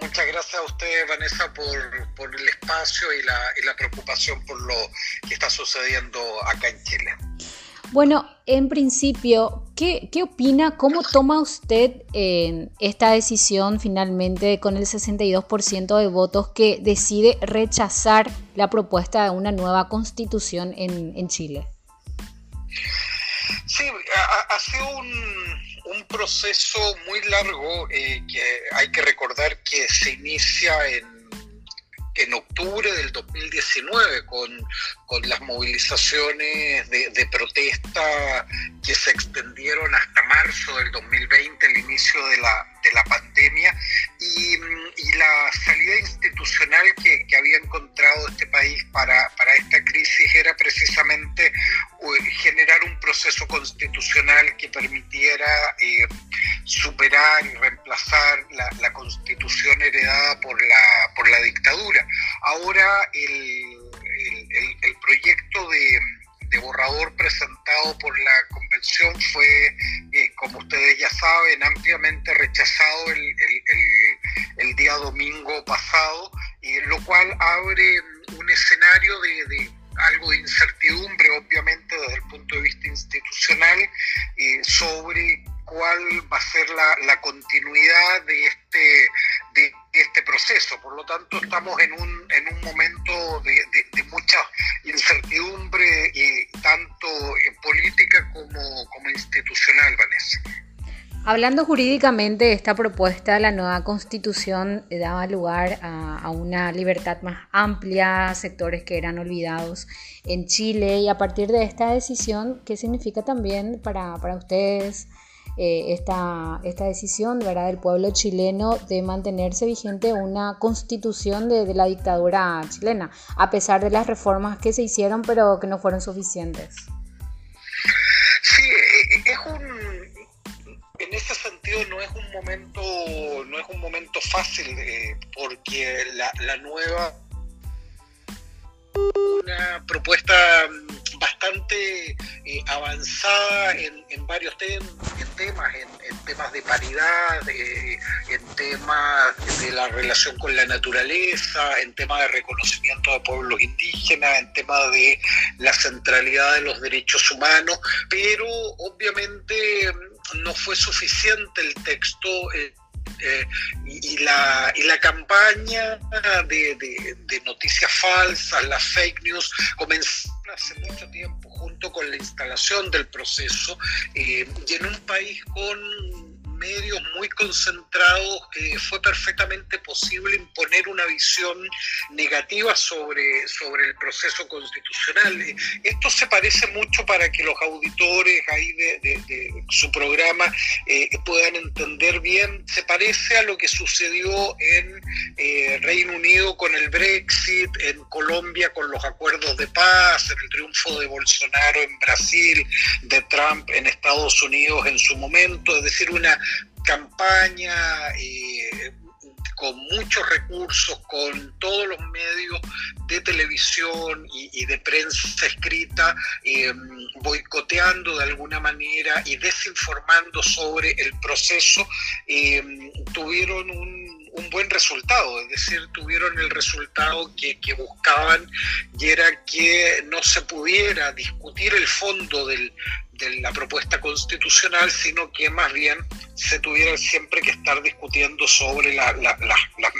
muchas gracias a usted, Vanessa, por, el espacio y la, y la preocupación por lo que está sucediendo acá en Chile. Bueno, en principio, ¿qué, opina? ¿Cómo toma usted eh, esta decisión finalmente con el 62% de votos que decide rechazar la propuesta de una nueva constitución en, Chile? Sí, ha, sido un, proceso muy largo eh, que hay que recordar que se inicia en en octubre del 2019 con, con las movilizaciones de, de, protesta que se extendieron hasta marzo del 2020, el inicio de la, de la pandemia, y, la salida institucional que, había encontrado este país para, para esta crisis era precisamente generar un proceso constitucional que permitiera eh, superar y reemplazar la, constitución heredada por la, por la dictadura. Ahora el, el, proyecto de, borrador presentado por la convención fue, eh, como ustedes ya saben, ampliamente rechazado el día domingo pasado, y lo cual abre un escenario de, algo de incertidumbre, obviamente, desde el punto de vista institucional, eh, sobre cuál va a ser la, continuidad de este, de este proceso. Por lo tanto, estamos en un, en un momento de, mucha incertidumbre, y tanto política como, como institucional, Vanessa. Hablando jurídicamente, esta propuesta, la nueva constitución, eh, daba lugar a, una libertad más amplia, sectores que eran olvidados en Chile y a partir de esta decisión, ¿qué significa también para, ustedes eh, esta, esta, decisión ¿verdad? del pueblo chileno de mantenerse vigente una constitución de, de la dictadura chilena, a pesar de las reformas que se hicieron pero que no fueron suficientes? En ese sentido no es un momento, no es un momento fácil eh, porque la, nueva una propuesta mm, bastante eh, avanzada en, en varios temas, en, temas de paridad, en temas de la relación con la naturaleza, en temas de reconocimiento de pueblos indígenas, en temas de la centralidad de los derechos humanos, pero obviamente mm, no fue suficiente el texto. Eh, eh, y, la, y la campaña de, de, noticias falsas, las fake news, comenzó hace mucho tiempo junto con la instalación del proceso eh, y en un país con medios muy concentrados, eh, fue perfectamente posible imponer una visión negativa sobre, sobre el proceso constitucional. Eh, esto se parece mucho para que los auditores ahí de, su programa eh, puedan entender bien, se parece a lo que sucedió en Reino Unido con el Brexit, en Colombia con los acuerdos de paz, en el triunfo de Bolsonaro en Brasil, de Trump en Estados Unidos en su momento, es decir, una campaña eh, con muchos recursos, con todos los medios de televisión y, de prensa escrita, eh, boicoteando de alguna manera y desinformando sobre el proceso, eh, tuvieron un un buen resultado, es decir, tuvieron el resultado que, buscaban y era que no se pudiera discutir el fondo de la propuesta constitucional, sino que más bien se tuviera siempre que estar discutiendo sobre las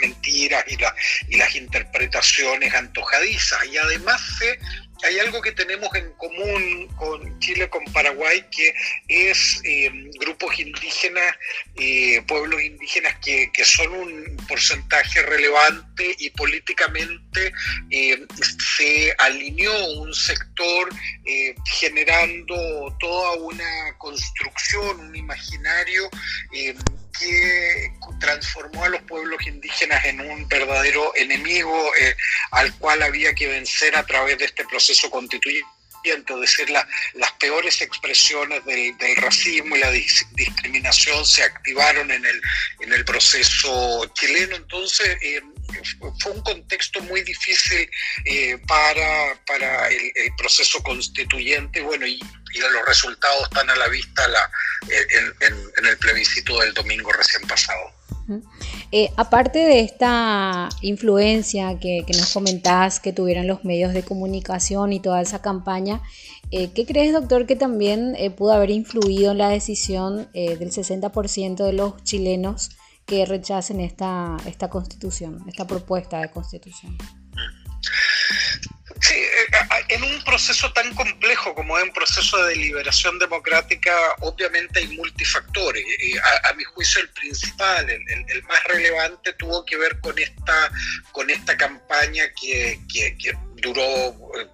mentiras y, y las interpretaciones antojadizas. Y además se hay algo que tenemos en común con Chile, con Paraguay, que es eh, grupos indígenas, eh, pueblos indígenas que, son un porcentaje relevante y políticamente eh, se alineó un sector generando toda una construcción, un imaginario que transformó a los pueblos indígenas en un verdadero enemigo eh, al cual había que vencer a través de este proceso constituyente es decir, las peores expresiones del, racismo y la discriminación se activaron en el, en el proceso chileno. Entonces, eh, fue un contexto muy difícil eh, para, para el, proceso constituyente, bueno, y, los resultados están a la vista la, en, en, el plebiscito del domingo recién pasado. Eh, aparte de esta influencia que, nos comentás que tuvieron los medios de comunicación y toda esa campaña, eh, ¿qué crees, doctor, que también eh, pudo haber influido en la decisión del 60% de los chilenos que rechacen esta, esta constitución, esta propuesta de constitución? Sí, eh, en un proceso tan complejo como es un proceso de deliberación democrática, obviamente hay multifactores. A, mi juicio el principal, el, más relevante, tuvo que ver con esta, con esta campaña que, duró eh,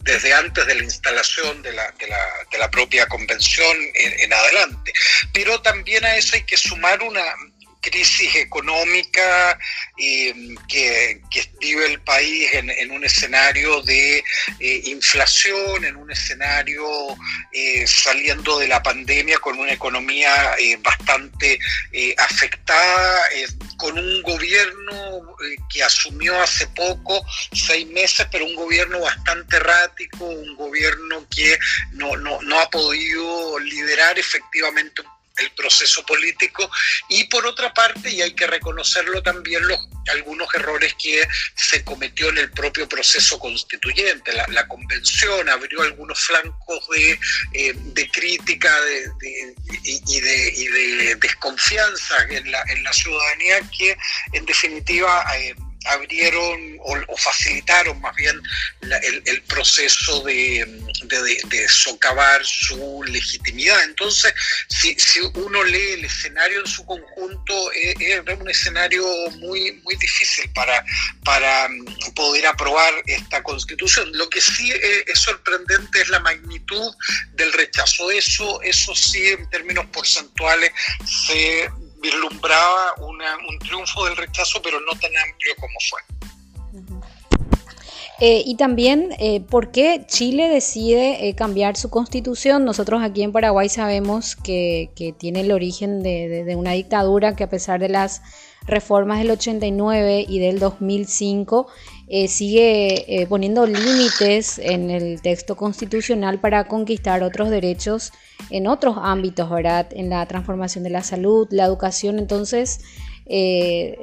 desde antes de la instalación de la, de la, de la propia convención en, adelante. Pero también a eso hay que sumar una, crisis económica eh, que, vive el país en, un escenario de eh, inflación, en un escenario eh, saliendo de la pandemia con una economía bastante afectada, con un gobierno que asumió hace poco, seis meses, pero un gobierno bastante errático, un gobierno que no, no, no ha podido liderar efectivamente el proceso político y por otra parte, y hay que reconocerlo también, los, algunos errores que se cometió en el propio proceso constituyente. La, convención abrió algunos flancos de, eh, crítica y, de, desconfianza en la, en la ciudadanía que en definitiva... Eh, abrieron o, facilitaron más bien el, proceso de, socavar su legitimidad. Entonces, si, uno lee el escenario en su conjunto, es, un escenario muy, muy difícil para, para mm, poder aprobar esta constitución. Lo que sí es, sorprendente es la magnitud del rechazo. Eso, eso sí, en términos porcentuales, se vislumbraba del rechazo, pero no tan amplio como fue. Eh, y también, eh, ¿por qué Chile decide eh, cambiar su constitución? Nosotros aquí en Paraguay sabemos que, tiene el origen de, una dictadura que a pesar de las reformas del 89 y del 2005 sigue poniendo límites en el texto constitucional para conquistar otros derechos en otros ámbitos, ¿verdad? En la transformación de la salud, la educación. Entonces,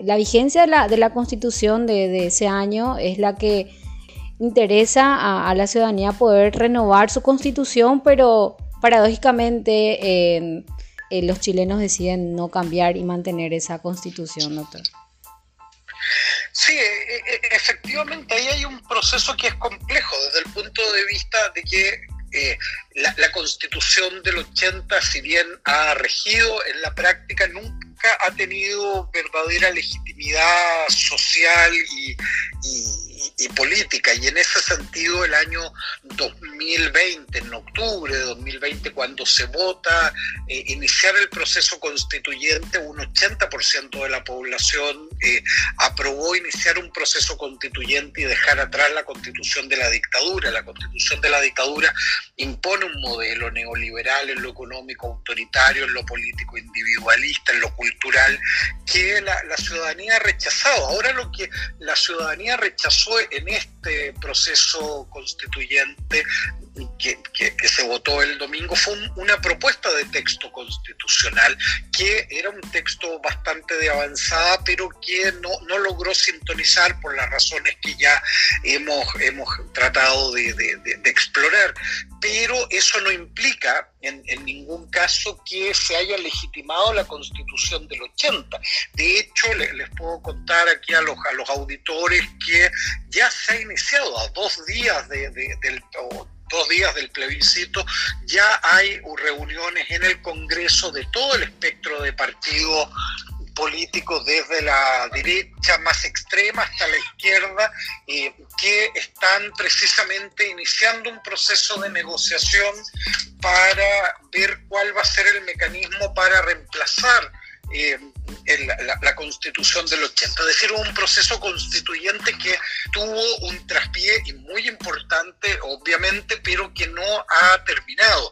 la vigencia de la, constitución de ese año es la que interesa a, la ciudadanía poder renovar su constitución, pero paradójicamente los chilenos deciden no cambiar y mantener esa constitución, doctor. Sí, e, e, efectivamente, ahí hay un proceso que es complejo desde el punto de vista de que eh, la, la, constitución del 80, si bien ha regido en la práctica, nunca ha tenido verdadera legitimidad social y, política. Y en ese sentido, el año 2020, en octubre de 2020, cuando se vota eh, iniciar el proceso constituyente, un 80% de la población eh, aprobó iniciar un proceso constituyente y dejar atrás la constitución de la dictadura. La constitución de la dictadura impone un modelo neoliberal en lo económico autoritario, en lo político individualista, en lo cultural, que la, la ciudadanía ha rechazado. Ahora lo que la ciudadanía rechazó en este proceso constituyente que, se votó el domingo fue una propuesta de texto constitucional que era un texto bastante de avanzada, pero que no, no logró sintonizar por las razones que ya hemos, hemos tratado de, explorar. Pero eso no implica en, ningún caso que se haya legitimado la constitución del 80. De hecho, les, contar aquí a los, a los auditores que ya se ha iniciado a dos días de, del dos días del plebiscito, ya hay reuniones en el Congreso de todo el espectro de partidos políticos desde la derecha más extrema hasta la izquierda, eh, que están precisamente iniciando un proceso de negociación para ver cuál va a ser el mecanismo para reemplazar eh, la, constitución del 80. Es decir, un proceso constituyente que tuvo un traspié muy importante, obviamente, pero que no ha terminado.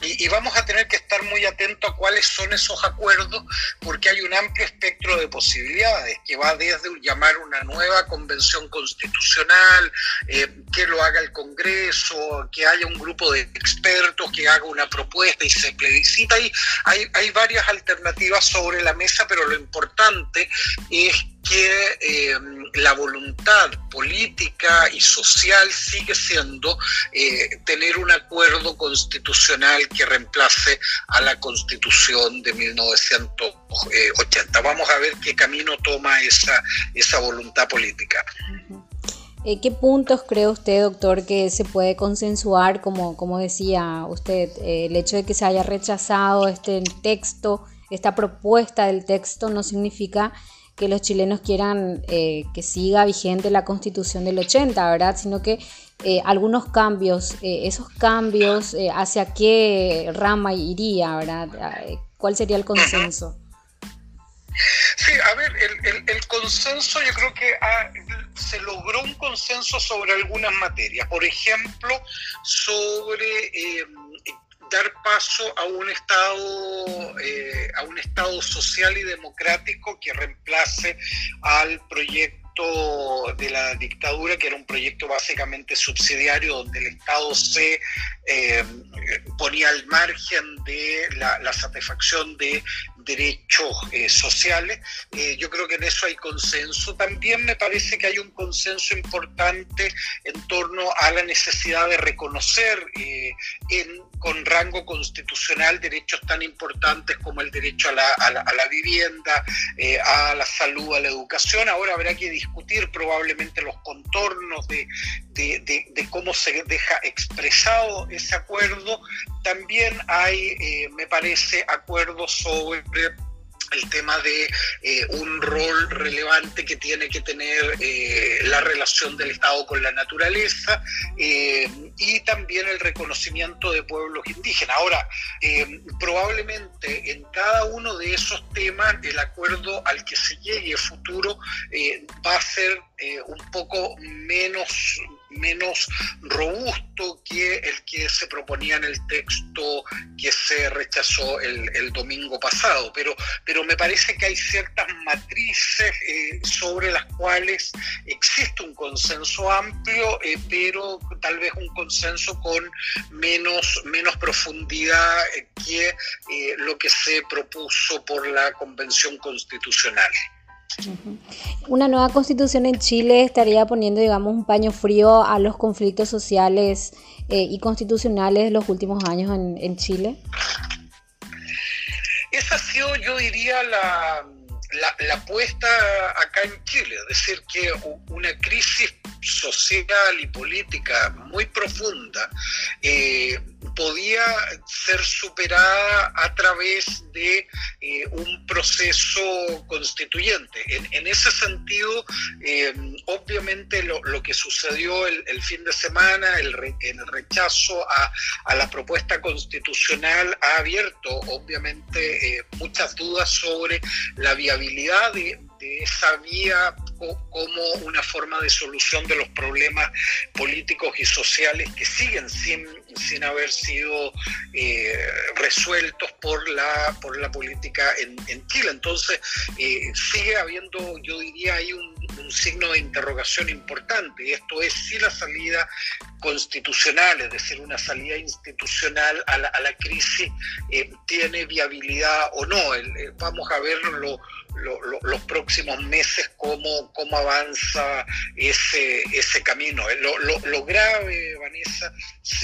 Y, vamos a tener que estar muy atentos a cuáles son esos acuerdos, porque hay un amplio espectro de posibilidades que va desde llamar una nueva convención constitucional, eh, que lo haga el Congreso, que haya un grupo de expertos que haga una propuesta y se plebiscita. Y hay, hay varias alternativas sobre la mesa, pero lo importante es que eh, la voluntad política y social sigue siendo eh, tener un acuerdo constitucional que reemplace a la constitución de 1980. Vamos a ver qué camino toma esa, esa voluntad política. Eh, ¿Qué puntos cree usted, doctor, que se puede consensuar, como, como decía usted, el hecho de que se haya rechazado este texto, esta propuesta del texto no significa que los chilenos quieran eh, que siga vigente la constitución del 80, ¿verdad? Sino que eh, algunos cambios, eh, esos cambios, ¿hacia qué rama iría, ¿verdad? ¿Cuál sería el consenso? Sí, a ver, el, consenso yo creo que se logró un consenso sobre algunas materias. Por ejemplo, sobre dar paso a un estado eh, a un estado social y democrático que reemplace al proyecto de la dictadura, que era un proyecto básicamente subsidiario donde el Estado se eh, ponía al margen de la, satisfacción de derechos eh, sociales. yo creo que en eso hay consenso. También me parece que hay un consenso importante en torno a la necesidad de reconocer en con rango constitucional derechos tan importantes como el derecho a la, a la, vivienda, eh, a la salud, a la educación. Ahora habrá que discutir probablemente los contornos de, de, cómo se deja expresado ese acuerdo. También hay, eh, me parece, acuerdos sobre el tema de eh, un rol relevante que tiene que tener eh, la relación del Estado con la naturaleza eh, y también el reconocimiento de pueblos indígenas. Ahora, probablemente en cada uno de esos temas el acuerdo al que se llegue futuro va a ser un poco menos menos robusto que el que se proponía en el texto que se rechazó el, domingo pasado. Pero, pero me parece que hay ciertas matrices eh, sobre las cuales existe un consenso amplio, eh, pero tal vez un consenso con menos, menos profundidad que eh, lo que se propuso por la Convención Constitucional. Una nueva constitución en Chile estaría poniendo, digamos, un paño frío a los conflictos sociales eh, y constitucionales de los últimos años en, Chile. Esa ha sido, yo diría, la, la, apuesta acá en Chile, es decir, que una crisis social y política muy profunda eh, podía ser superada a través de eh, un proceso constituyente. En, ese sentido, eh, obviamente lo, que sucedió el, fin de semana, el, el rechazo a, la propuesta constitucional ha abierto obviamente muchas dudas sobre la viabilidad de, de esa vía como una forma de solución de los problemas políticos y sociales que siguen sin, sin haber sido eh, resueltos por la, por la política en, Chile. Entonces, eh, sigue habiendo, yo diría, hay un, signo de interrogación importante. Esto es si la salida constitucional, es decir, una salida institucional a la, a la crisis, eh, tiene viabilidad o no. vamos a verlo los próximos meses cómo, cómo avanza ese, ese camino. Eh, lo, grave, Vanessa,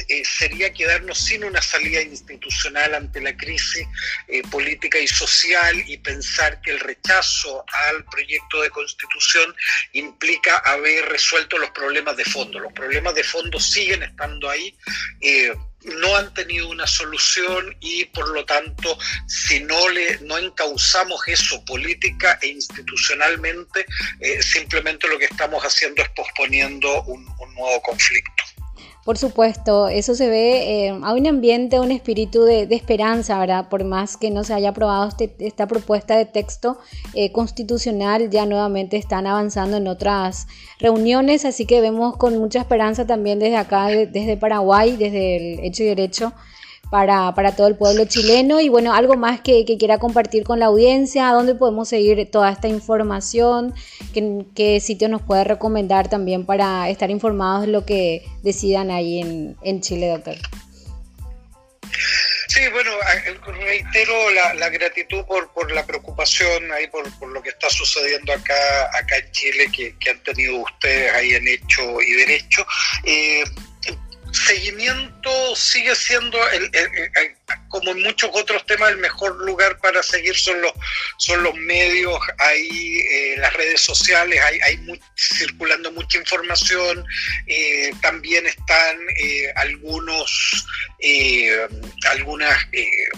eh, sería quedarnos sin una salida institucional ante la crisis eh, política y social y pensar que el rechazo al proyecto de constitución implica haber resuelto los problemas de fondo. Los problemas de fondo siguen estando ahí no han tenido una solución y por lo tanto si no le no encauzamos eso política e institucionalmente eh, simplemente lo que estamos haciendo es posponiendo un nuevo conflicto. Por supuesto, eso se ve, eh, hay un ambiente, un espíritu de, esperanza, ¿verdad? Por más que no se haya aprobado este, esta propuesta de texto eh, constitucional, ya nuevamente están avanzando en otras reuniones, así que vemos con mucha esperanza también desde acá, desde Paraguay, desde el Hecho y Derecho, para, para, todo el pueblo chileno. Y bueno, algo más que, quiera compartir con la audiencia, dónde podemos seguir toda esta información, qué, qué sitio nos puede recomendar también para estar informados de lo que decidan ahí en, en Chile, doctor. Sí, bueno, reitero la, gratitud por, por, la preocupación ahí por, por, lo que está sucediendo acá, acá en Chile que, que han tenido ustedes ahí en hecho y derecho. Eh, seguimiento sigue siendo el, como en muchos otros temas, el mejor lugar para seguir son los, son los medios, hay eh, las redes sociales, hay, hay circulando mucha información, eh, también están eh, algunos algunos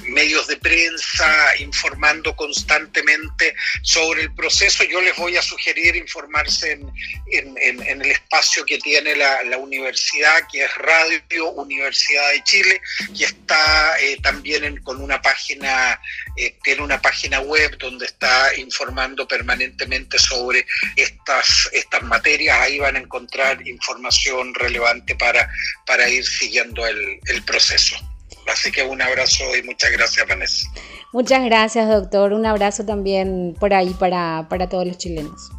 medios de prensa informando constantemente sobre el proceso. Yo les voy a sugerir informarse en, en, el espacio que tiene la, la, universidad, que es Radio Universidad de Chile, que está también vienen con una página, eh, tiene una página web donde está informando permanentemente sobre estas, estas materias. Ahí van a encontrar información relevante para, para ir siguiendo el, el proceso. Así que un abrazo y muchas gracias, Vanessa. Muchas gracias, doctor. Un abrazo también por ahí para, para todos los chilenos.